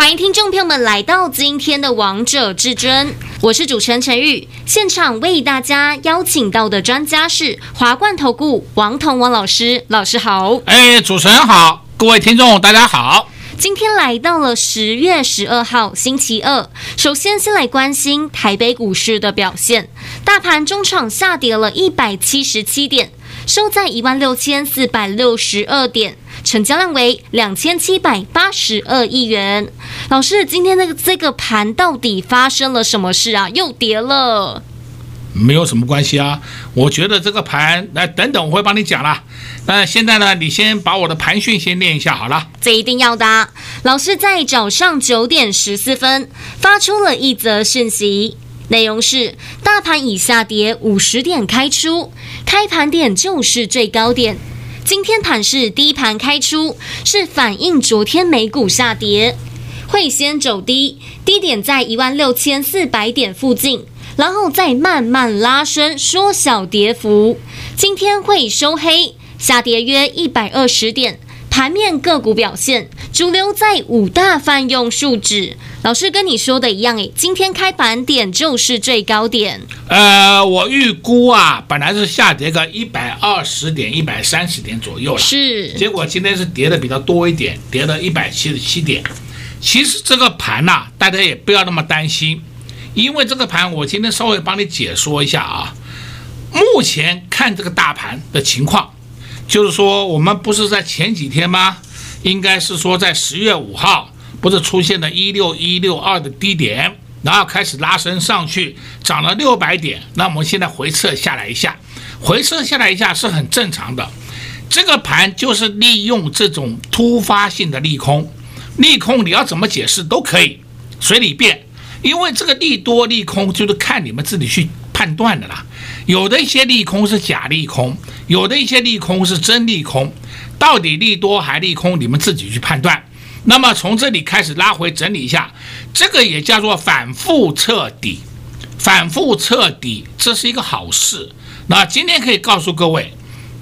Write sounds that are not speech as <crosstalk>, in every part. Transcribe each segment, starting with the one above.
欢迎听众朋友们来到今天的《王者至尊》，我是主持人陈玉。现场为大家邀请到的专家是华冠投顾王彤王老师，老师好。哎，主持人好，各位听众大家好。今天来到了十月十二号星期二，首先先来关心台北股市的表现。大盘中场下跌了一百七十七点，收在一万六千四百六十二点，成交量为两千七百八十二亿元。老师，今天那个这个盘到底发生了什么事啊？又跌了。没有什么关系啊，我觉得这个盘，来等等，我会帮你讲啦。那现在呢，你先把我的盘讯先念一下好了。这一定要的。老师在早上九点十四分发出了一则讯息，内容是：大盘已下跌五十点开出，开盘点就是最高点。今天盘是低盘开出，是反映昨天美股下跌，会先走低，低点在一万六千四百点附近。然后再慢慢拉升，缩小跌幅。今天会收黑，下跌约一百二十点。盘面个股表现，主流在五大泛用数指。老师跟你说的一样，诶，今天开盘点就是最高点。呃，我预估啊，本来是下跌个一百二十点、一百三十点左右了，是。结果今天是跌的比较多一点，跌了一百七十七点。其实这个盘呐、啊，大家也不要那么担心。因为这个盘，我今天稍微帮你解说一下啊。目前看这个大盘的情况，就是说我们不是在前几天吗？应该是说在十月五号，不是出现了一六一六二的低点，然后开始拉升上去，涨了六百点。那我们现在回撤下来一下，回撤下来一下是很正常的。这个盘就是利用这种突发性的利空，利空你要怎么解释都可以，随你便。因为这个利多利空就是看你们自己去判断的啦，有的一些利空是假利空，有的一些利空是真利空，到底利多还利空，你们自己去判断。那么从这里开始拉回整理一下，这个也叫做反复彻底，反复彻底这是一个好事。那今天可以告诉各位，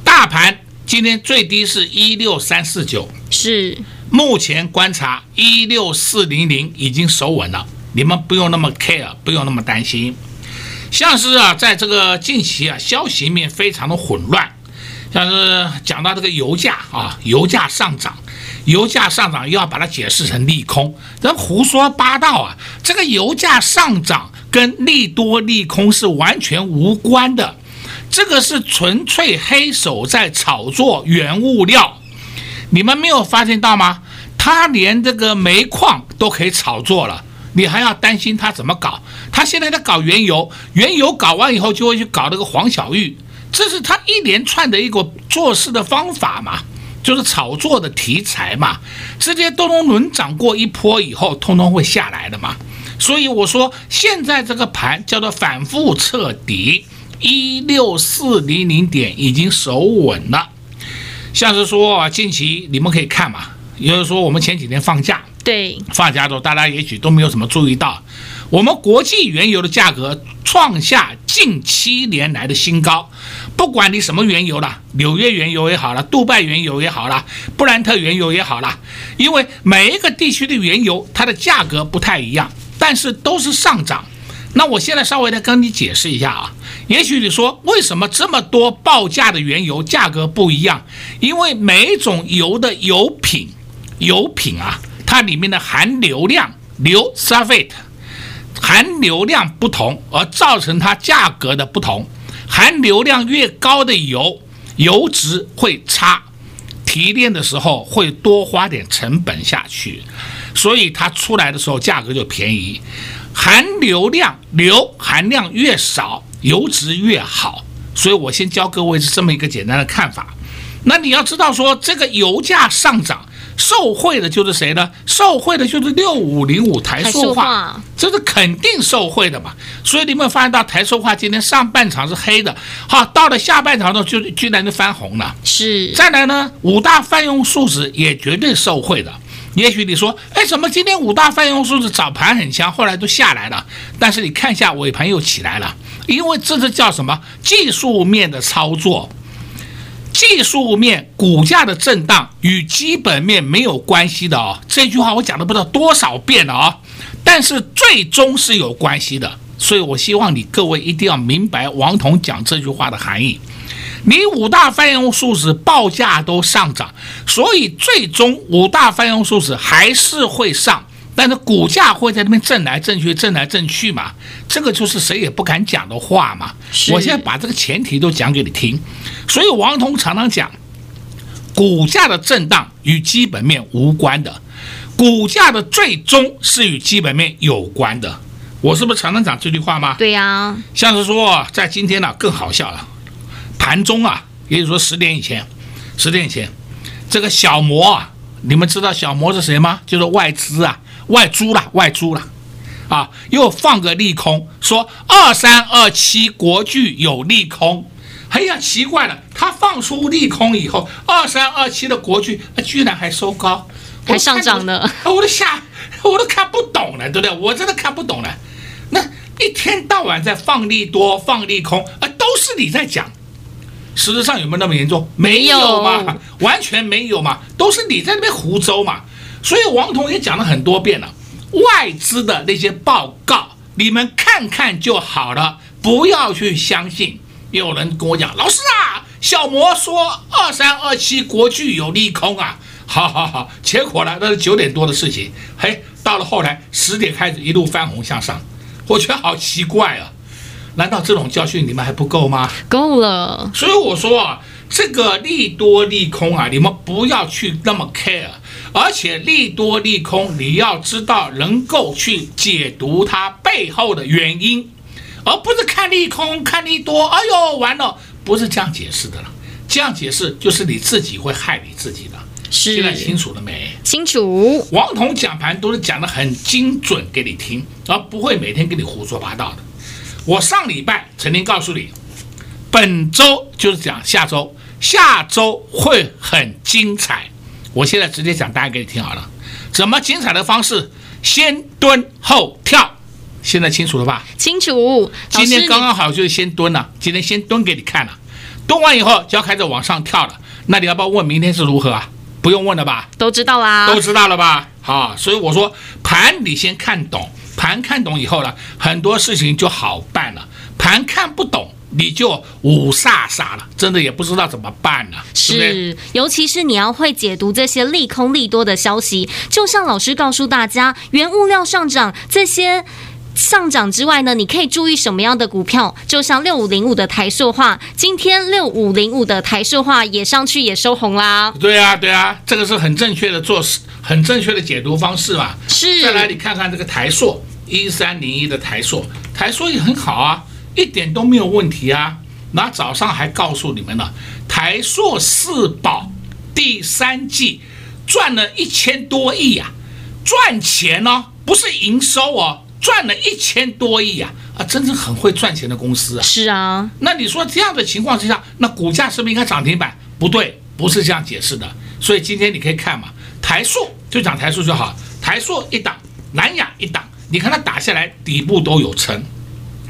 大盘今天最低是一六三四九，是目前观察一六四零零已经守稳了。你们不用那么 care，不用那么担心。像是啊，在这个近期啊，消息面非常的混乱。像是讲到这个油价啊，油价上涨，油价上涨又要把它解释成利空，这胡说八道啊！这个油价上涨跟利多利空是完全无关的，这个是纯粹黑手在炒作原物料。你们没有发现到吗？他连这个煤矿都可以炒作了。你还要担心他怎么搞？他现在在搞原油，原油搞完以后就会去搞那个黄小玉，这是他一连串的一个做事的方法嘛，就是炒作的题材嘛。这些都能轮涨过一波以后，通通会下来的嘛。所以我说，现在这个盘叫做反复彻底，一六四零零点已经守稳了。像是说近期你们可以看嘛，也就是说我们前几天放假。对，放假的时候，大家也许都没有什么注意到，我们国际原油的价格创下近七年来的新高。不管你什么原油了，纽约原油也好了，杜拜原油也好了，布兰特原油也好了，因为每一个地区的原油它的价格不太一样，但是都是上涨。那我现在稍微的跟你解释一下啊，也许你说为什么这么多报价的原油价格不一样？因为每一种油的油品，油品啊。它里面的含硫量硫 sulfate 含硫量不同，而造成它价格的不同。含硫量越高的油，油质会差，提炼的时候会多花点成本下去，所以它出来的时候价格就便宜。含硫量硫含量越少，油质越好。所以我先教各位是这么一个简单的看法。那你要知道说，这个油价上涨。受贿的就是谁呢？受贿的就是六五零五台塑化，这是肯定受贿的嘛。所以你们发现到台塑化今天上半场是黑的，好，到了下半场呢就居然就翻红了。是，再来呢，五大泛用素质也绝对受贿的。也许你说，哎，怎么今天五大泛用素质早盘很强，后来都下来了？但是你看一下尾盘又起来了，因为这是叫什么技术面的操作。技术面股价的震荡与基本面没有关系的哦，这句话我讲了不知道多少遍了啊，但是最终是有关系的，所以我希望你各位一定要明白王彤讲这句话的含义。你五大泛用数字报价都上涨，所以最终五大泛用数字还是会上。但是股价会在那边震来震去，震来震去嘛，这个就是谁也不敢讲的话嘛。我现在把这个前提都讲给你听，所以王彤常常讲，股价的震荡与基本面无关的，股价的最终是与基本面有关的。我是不是常常讲这句话吗？对呀，像是说在今天呢更好笑了，盘中啊，也就是说十点以前，十点以前，这个小摩啊，你们知道小摩是谁吗？就是外资啊。外租了，外租了，啊，又放个利空，说二三二七国巨有利空，哎呀，奇怪了，他放出利空以后，二三二七的国巨居然还收高，还上涨呢，我都吓，我都看不懂了，对不对？我真的看不懂了，那一天到晚在放利多、放利空，啊，都是你在讲，实质上有没有那么严重？没有嘛，完全没有嘛，都是你在那边胡诌嘛。所以王彤也讲了很多遍了，外资的那些报告，你们看看就好了，不要去相信。有人跟我讲，老师啊，小魔说二三二七国巨有利空啊，<laughs> 好好好，结果呢，那是九点多的事情，嘿，到了后来十点开始一路翻红向上，我觉得好奇怪啊，难道这种教训你们还不够吗？够了。所以我说啊，这个利多利空啊，你们不要去那么 care。而且利多利空，你要知道能够去解读它背后的原因，而不是看利空看利多。哎呦，完了，不是这样解释的了。这样解释就是你自己会害你自己的。是，现在清楚了没？清楚。王彤讲盘都是讲的很精准给你听，而不会每天给你胡说八道的。我上礼拜曾经告诉你，本周就是讲下周，下周会很精彩。我现在直接讲答案给你听好了，怎么精彩的方式？先蹲后跳，现在清楚了吧？清楚。今天刚刚好就是先蹲了，今天先蹲给你看了，蹲完以后就要开始往上跳了。那你要不要问明天是如何啊？不用问了吧？都知道啦，都知道了吧？好，所以我说盘你先看懂，盘看懂以后呢，很多事情就好办了。盘看不懂。你就五煞煞了，真的也不知道怎么办了。是，尤其是你要会解读这些利空利多的消息，就像老师告诉大家，原物料上涨这些上涨之外呢，你可以注意什么样的股票？就像六五零五的台塑化，今天六五零五的台塑化也上去也收红啦。对啊，对啊，这个是很正确的做事，很正确的解读方式嘛。是。再来，你看看这个台塑一三零一的台塑，台塑也很好啊。一点都没有问题啊！那早上还告诉你们了，台塑四宝第三季赚了一千多亿呀，赚钱哦，不是营收哦，赚了一千多亿呀，啊，真是很会赚钱的公司啊！是啊，那你说这样的情况之下，那股价是不是应该涨停板？不对，不是这样解释的。所以今天你可以看嘛，台塑就讲台塑就好，台塑一档，南亚一档，你看它打下来底部都有撑。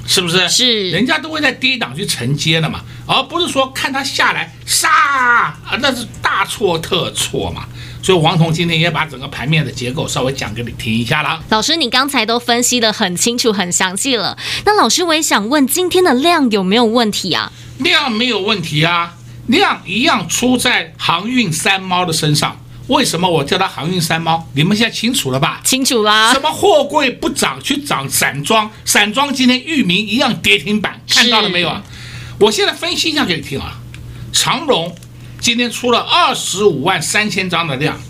是不是？是，人家都会在低档去承接的嘛，而不是说看它下来杀啊，那是大错特错嘛。所以王彤今天也把整个盘面的结构稍微讲给你听一下了。老师，你刚才都分析的很清楚、很详细了。那老师，我也想问，今天的量有没有问题啊？量没有问题啊，量一样出在航运三猫的身上。为什么我叫它航运三猫？你们现在清楚了吧？清楚啦。什么货柜不涨，去涨散装，散装今天域名一样跌停板，看到了没有啊？我现在分析一下给你听啊。长荣今天出了二十五万三千张的量，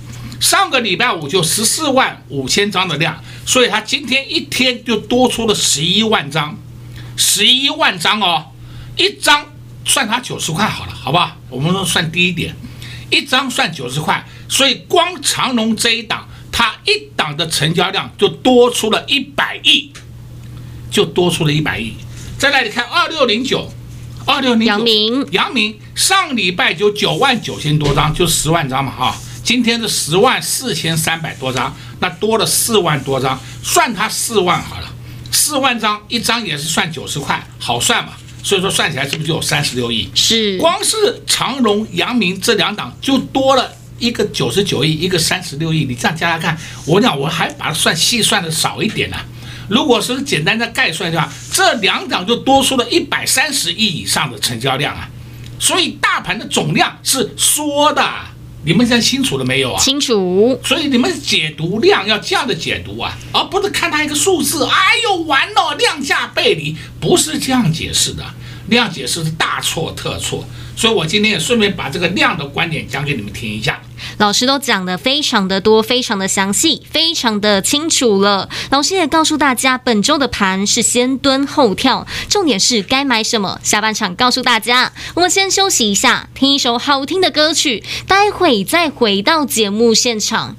上个礼拜五就十四万五千张的量，所以它今天一天就多出了十一万张，十一万张哦，一张算它九十块好了，好不好？我们说算低一点。一张算九十块，所以光长隆这一档，它一档的成交量就多出了一百亿，就多出了一百亿。再来你看二六零九，二六零九，阳明，阳明上礼拜就九万九千多张，就十万张嘛哈，今天是十万四千三百多张，那多了四万多张，算它四万好了，四万张一张也是算九十块，好算嘛。所以说算起来是不是就有三十六亿？是，光是长荣、阳明这两档就多了一个九十九亿，一个三十六亿。你这样加加看，我讲我还把它算细算的少一点呢、啊。如果是简单的概算的话，这两档就多出了一百三十亿以上的成交量啊。所以大盘的总量是缩的，你们现在清楚了没有啊？清楚。所以你们解读量要这样的解读啊，而不是看它一个数字，哎呦完了，量价背离，不是这样解释的。量解释是大错特错，所以我今天也顺便把这个量的观点讲给你们听一下。老师都讲的非常的多，非常的详细，非常的清楚了。老师也告诉大家，本周的盘是先蹲后跳，重点是该买什么。下半场告诉大家，我们先休息一下，听一首好听的歌曲，待会再回到节目现场。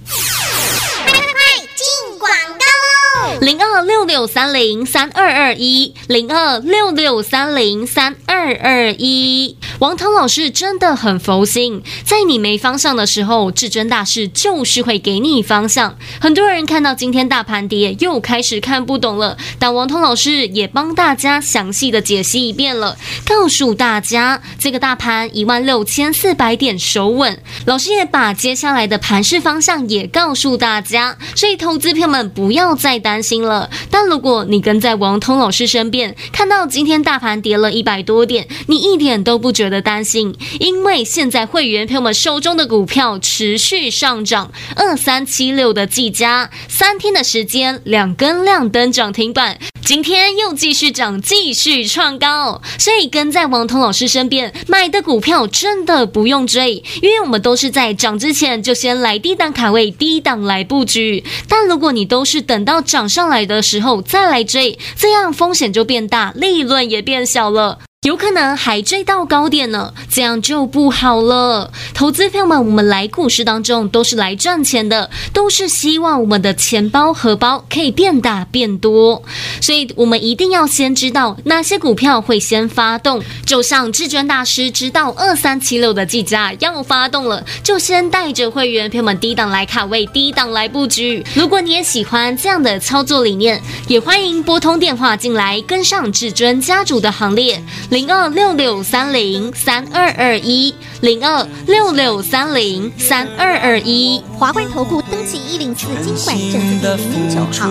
零二六六三零三二二一，零二六六三零三二二一。王涛老师真的很佛心，在你没方向的时候，至尊大师就是会给你方向。很多人看到今天大盘跌，又开始看不懂了，但王涛老师也帮大家详细的解析一遍了，告诉大家这个大盘一万六千四百点守稳。老师也把接下来的盘势方向也告诉大家，所以投资朋友们不要再担担心了。但如果你跟在王通老师身边，看到今天大盘跌了一百多点，你一点都不觉得担心，因为现在会员朋友们手中的股票持续上涨，二三七六的技嘉，三天的时间两根亮灯涨停板，今天又继续涨，继续创高，所以跟在王彤老师身边买的股票真的不用追，因为我们都是在涨之前就先来低档卡位，低档来布局。但如果你都是等到涨上来的时候再来追，这样风险就变大，利润也变小了。有可能还追到高点呢，这样就不好了。投资朋友们，我们来股市当中都是来赚钱的，都是希望我们的钱包荷包可以变大变多，所以我们一定要先知道哪些股票会先发动。就像至尊大师知道二三七六的计价要发动了，就先带着会员朋友们低档来卡位，低档来布局。如果你也喜欢这样的操作理念，也欢迎拨通电话进来，跟上至尊家族的行列。零二六六三零三二二一，零二六六三零三二二一，华冠投顾登记一零四金管证字第零九号。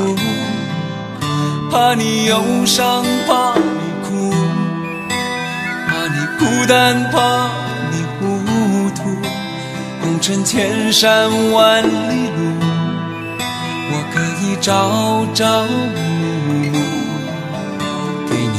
怕你忧伤，怕你哭，怕你孤单，怕你糊涂，红尘千山万里路，我可以朝朝暮暮，给你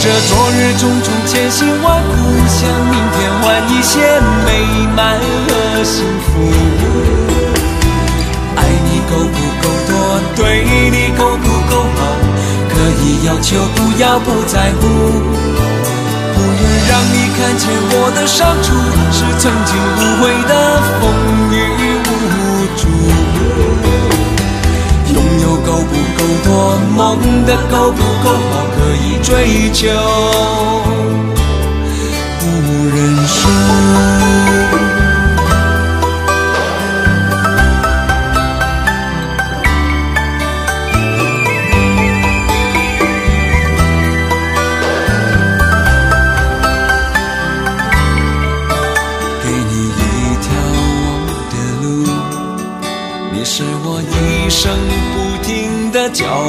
着昨日种种千辛万苦，向明天换一些美满和幸福。爱你够不够多，对你够不够好，可以要求，不要不在乎。不愿让你看见我的伤处，是曾经无悔的风雨够不够多，梦的够不够？好，可以追求，不认输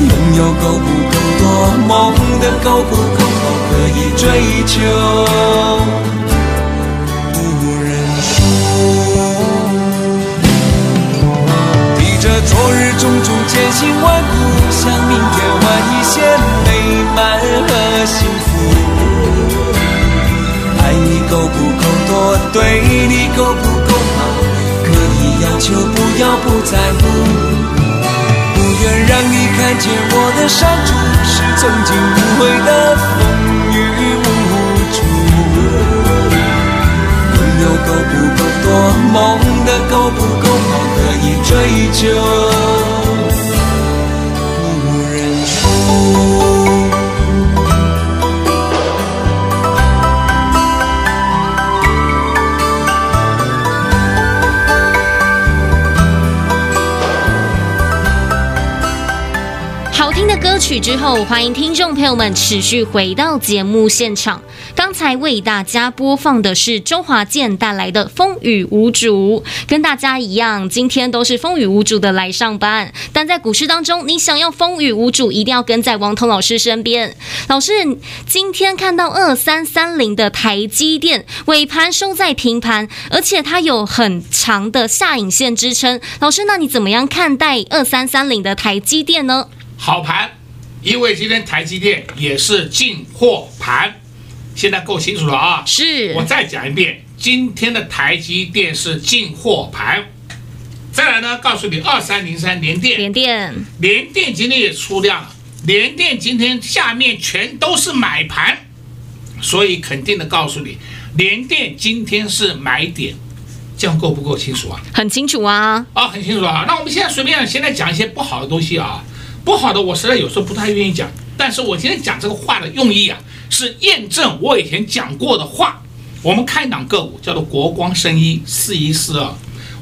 拥有够不够多，梦的够不够好，可以追求，曾经无悔的风雨无阻。拥有够不够多，梦的够不够好，可以追求。听的歌曲之后，欢迎听众朋友们持续回到节目现场。刚才为大家播放的是周华健带来的《风雨无阻》，跟大家一样，今天都是风雨无阻的来上班。但在股市当中，你想要风雨无阻，一定要跟在王彤老师身边。老师，今天看到二三三零的台积电尾盘收在平盘，而且它有很长的下影线支撑。老师，那你怎么样看待二三三零的台积电呢？好盘。因为今天台积电也是进货盘，现在够清楚了啊！是，我再讲一遍，今天的台积电是进货盘。再来呢，告诉你二三零三联电，联电，联电今天也出量了，联电今天下面全都是买盘，所以肯定的告诉你，联电今天是买点，这样够不够清楚啊？很清楚啊！啊，很清楚啊！那我们现在随便现在讲一些不好的东西啊。不好的，我实在有时候不太愿意讲。但是我今天讲这个话的用意啊，是验证我以前讲过的话。我们看一档个股叫做国光生医四一四二，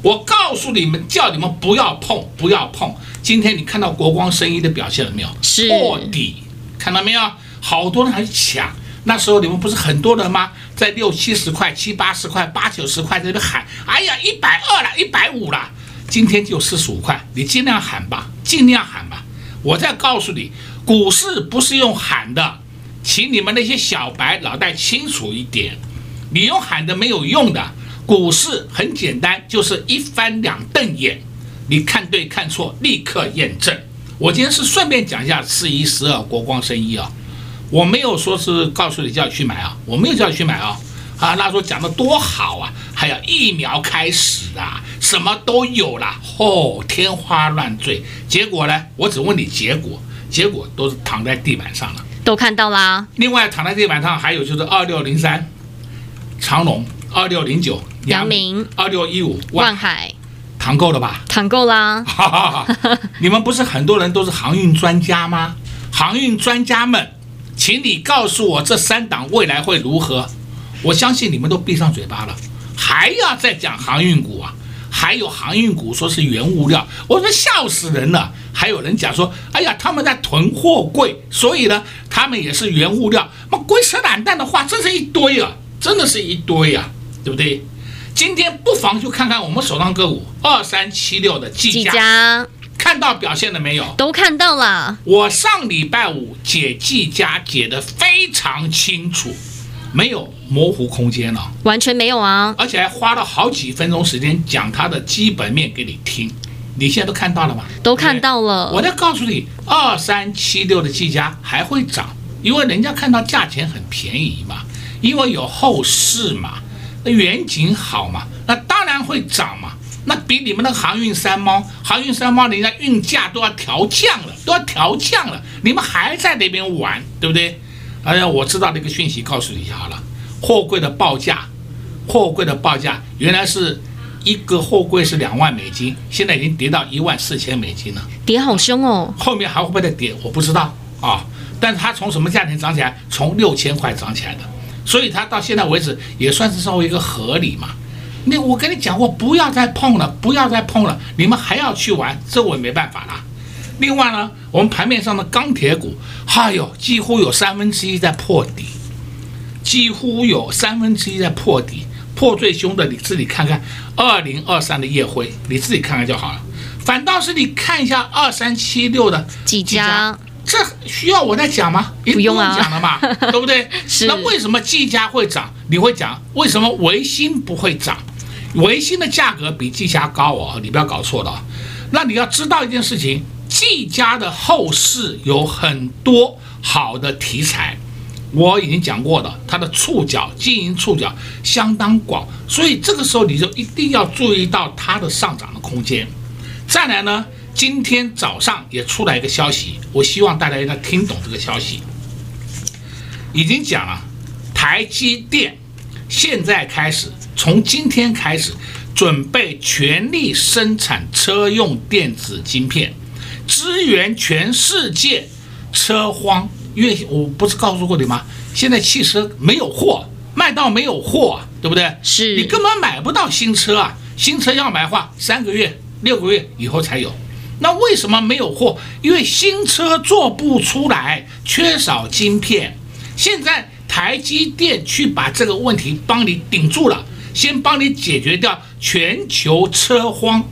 我告诉你们，叫你们不要碰，不要碰。今天你看到国光生医的表现了没有？是破底，看到没有？好多人还抢。那时候你们不是很多人吗？在六七十块、七八十块、八九十块在这里喊：“哎呀，一百二了，一百五了。”今天就四十五块，你尽量喊吧，尽量喊吧。我再告诉你，股市不是用喊的，请你们那些小白脑袋清楚一点。你用喊的没有用的，股市很简单，就是一翻两瞪眼，你看对看错立刻验证。我今天是顺便讲一下四一十二国光生意啊，我没有说是告诉你叫你去买啊，我没有叫你去买啊。啊，那时候讲的多好啊，还有疫苗开始啊，什么都有了，哦，天花乱坠。结果呢，我只问你结果，结果都是躺在地板上了，都看到啦。另外躺在地板上还有就是二六零三长隆，二六零九阳明，二六一五万海，躺够了吧？躺够啦。哈哈哈，<laughs> 你们不是很多人都是航运专家吗？航运专家们，请你告诉我这三档未来会如何？我相信你们都闭上嘴巴了，还要再讲航运股啊？还有航运股说是原物料，我说笑死人了。还有人讲说，哎呀，他们在囤货柜，所以呢，他们也是原物料。那龟蛇懒蛋的话，真是一堆啊，真的是一堆啊，对不对？今天不妨就看看我们手上个股二三七六的技嘉，看到表现了没有？都看到了。我上礼拜五解技嘉解得非常清楚。没有模糊空间了，完全没有啊！而且还花了好几分钟时间讲它的基本面给你听，你现在都看到了吗？都看到了。我再告诉你，二三七六的技嘉还会涨，因为人家看到价钱很便宜嘛，因为有后市嘛。那远景好嘛，那当然会涨嘛。那比你们那个航运三猫，航运三猫人家运价都要调降了，都要调降了，你们还在那边玩，对不对？哎呀，我知道那个讯息，告诉你好了，货柜的报价，货柜的报价原来是一个货柜是两万美金，现在已经跌到一万四千美金了，跌好凶哦。后面还会不会再跌？我不知道啊。但是它从什么价钱涨起来？从六千块涨起来的，所以它到现在为止也算是稍微一个合理嘛。那我跟你讲过，不要再碰了，不要再碰了，你们还要去玩，这我也没办法了。另外呢，我们盘面上的钢铁股，哎呦，几乎有三分之一在破底，几乎有三分之一在破底，破最凶的你自己看看，二零二三的夜辉，你自己看看就好了。反倒是你看一下二三七六的技嘉。这需要我再讲吗？不用啊，讲了嘛，<laughs> 对不对？是。那为什么技嘉会涨？你会讲为什么维新不会涨？维新的价格比技嘉高哦，你不要搞错了。那你要知道一件事情，技嘉的后市有很多好的题材，我已经讲过了，它的触角经营触角相当广，所以这个时候你就一定要注意到它的上涨的空间。再来呢？今天早上也出来一个消息，我希望大家应该听懂这个消息。已经讲了，台积电现在开始，从今天开始准备全力生产车用电子晶片，支援全世界车荒。因为我不是告诉过你吗？现在汽车没有货，卖到没有货，对不对？是。你根本买不到新车啊！新车要买的话，三个月、六个月以后才有。那为什么没有货？因为新车做不出来，缺少晶片。现在台积电去把这个问题帮你顶住了，先帮你解决掉全球车荒，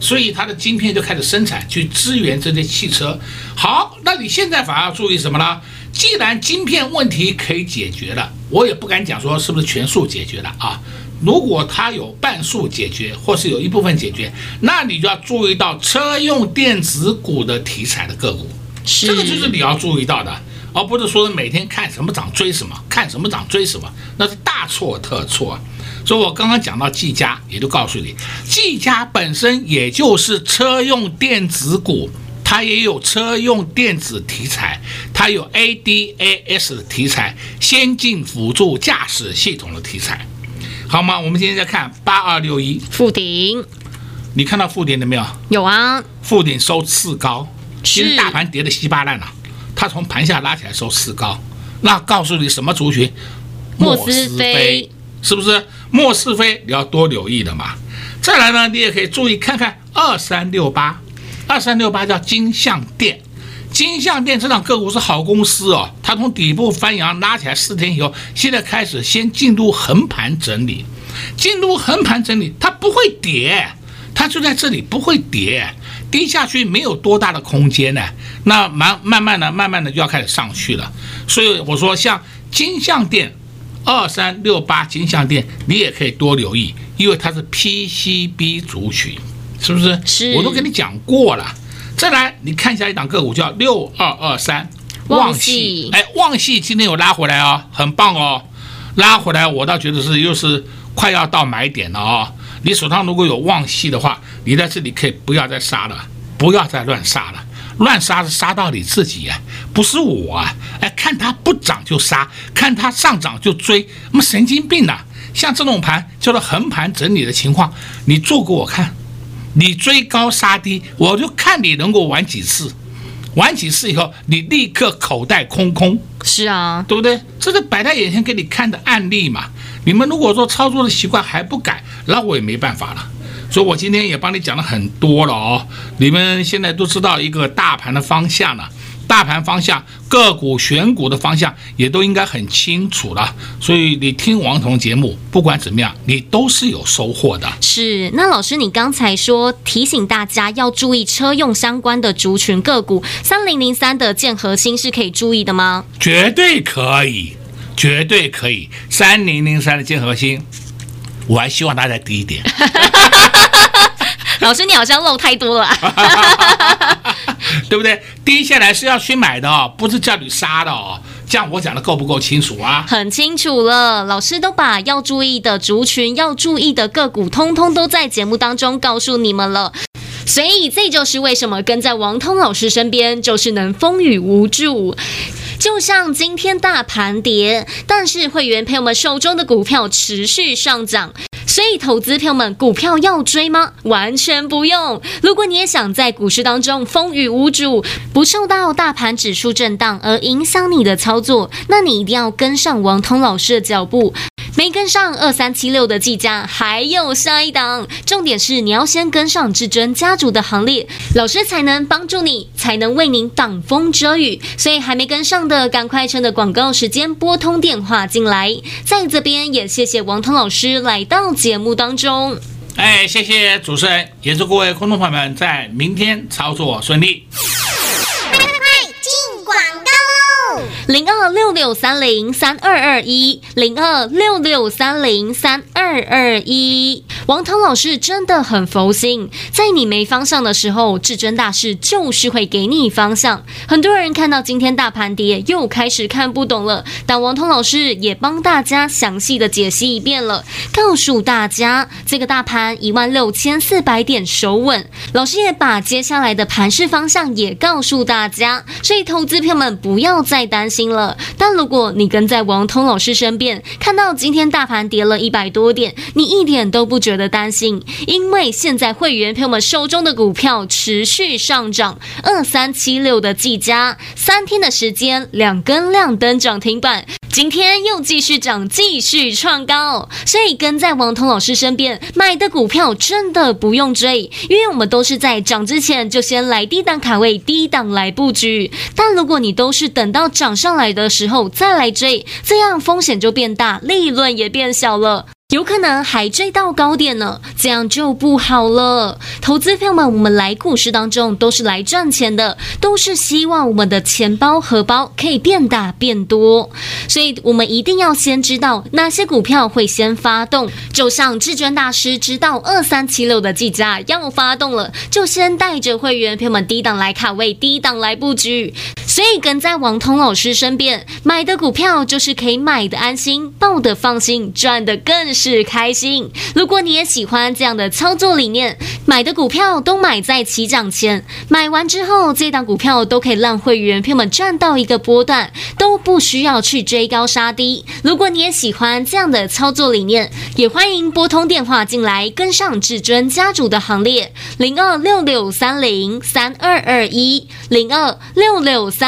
所以它的晶片就开始生产，去支援这些汽车。好，那你现在反而要注意什么呢？既然晶片问题可以解决了，我也不敢讲说是不是全数解决了啊。如果它有半数解决，或是有一部分解决，那你就要注意到车用电子股的题材的个股，这个就是你要注意到的，而不是说每天看什么涨追什么，看什么涨追什么，那是大错特错。所以我刚刚讲到技嘉，也就告诉你，技嘉本身也就是车用电子股，它也有车用电子题材，它有 ADAS 的题材，先进辅助驾驶系统的题材。好吗？我们今天再看八二六一富鼎，你看到富鼎了没有？有啊，富鼎收次高，是其实大盘跌的稀巴烂了，它从盘下拉起来收次高，那告诉你什么族群？莫斯菲，是不是？莫是非你要多留意的嘛。再来呢，你也可以注意看看二三六八，二三六八叫金像电。金像电这档个股是好公司哦，它从底部翻扬拉起来四天以后，现在开始先进入横盘整理，进入横盘整理，它不会跌，它就在这里不会跌，跌下去没有多大的空间呢，那慢慢慢的慢慢的就要开始上去了，所以我说像金像电二三六八金像电，你也可以多留意，因为它是 PCB 族群，是不是？是，我都跟你讲过了。再来，你看一下一档个股叫六二二三，旺系。哎，旺系今天有拉回来哦，很棒哦，拉回来我倒觉得是又是快要到买点了哦。你手上如果有旺系的话，你在这里可以不要再杀了，不要再乱杀了，乱杀是杀到你自己呀，不是我啊。哎，看它不涨就杀，看它上涨就追，那么神经病呐！像这种盘叫做横盘整理的情况，你做给我看。你追高杀低，我就看你能够玩几次，玩几次以后，你立刻口袋空空。是啊，对不对？这是摆在眼前给你看的案例嘛。你们如果说操作的习惯还不改，那我也没办法了。所以我今天也帮你讲了很多了哦。你们现在都知道一个大盘的方向了。大盘方向、个股选股的方向也都应该很清楚了，所以你听王彤节目，不管怎么样，你都是有收获的。是，那老师，你刚才说提醒大家要注意车用相关的族群个股，三零零三的建核心是可以注意的吗？绝对可以，绝对可以。三零零三的建核心，我还希望大家低一点。<laughs> 老师，你好像漏太多了，<laughs> <laughs> 对不对？跌下来是要去买的哦，不是叫你杀的哦。这样我讲的够不够清楚啊？很清楚了，老师都把要注意的族群、要注意的个股，通通都在节目当中告诉你们了。所以这就是为什么跟在王通老师身边，就是能风雨无阻。就像今天大盘跌，但是会员朋友们手中的股票持续上涨。所以，投资朋友们，股票要追吗？完全不用。如果你也想在股市当中风雨无阻，不受到大盘指数震荡而影响你的操作，那你一定要跟上王通老师的脚步。没跟上二三七六的计价，还有下一档。重点是你要先跟上至尊家族的行列，老师才能帮助你，才能为您挡风遮雨。所以还没跟上的，赶快趁着广告时间拨通电话进来。在这边也谢谢王通老师来到节目当中。哎，谢谢主持人，也祝各位观众朋友们在明天操作顺利。零二六六三零三二二一，零二六六三零三二二一。王涛老师真的很佛心，在你没方向的时候，至尊大师就是会给你方向。很多人看到今天大盘跌，又开始看不懂了，但王涛老师也帮大家详细的解析一遍了，告诉大家这个大盘一万六千四百点守稳。老师也把接下来的盘势方向也告诉大家，所以投资票们不要再担心了。但如果你跟在王涛老师身边，看到今天大盘跌了一百多点，你一点都不觉的担心，因为现在会员朋友们手中的股票持续上涨，二三七六的技嘉，三天的时间两根亮灯涨停板，今天又继续涨，继续创高，所以跟在王彤老师身边买的股票真的不用追，因为我们都是在涨之前就先来低档卡位，低档来布局。但如果你都是等到涨上来的时候再来追，这样风险就变大，利润也变小了。有可能还追到高点呢，这样就不好了。投资朋友们，我们来股市当中都是来赚钱的，都是希望我们的钱包荷包可以变大变多，所以我们一定要先知道哪些股票会先发动。就像至尊大师知道二三七六的计价要发动了，就先带着会员朋友们低档来卡位，低档来布局。所以跟在王通老师身边买的股票，就是可以买的安心，抱的放心，赚的更是开心。如果你也喜欢这样的操作理念，买的股票都买在起涨前，买完之后，这档股票都可以让会员朋友们赚到一个波段，都不需要去追高杀低。如果你也喜欢这样的操作理念，也欢迎拨通电话进来，跟上至尊家族的行列，零二六六三零三二二一，零二六六。三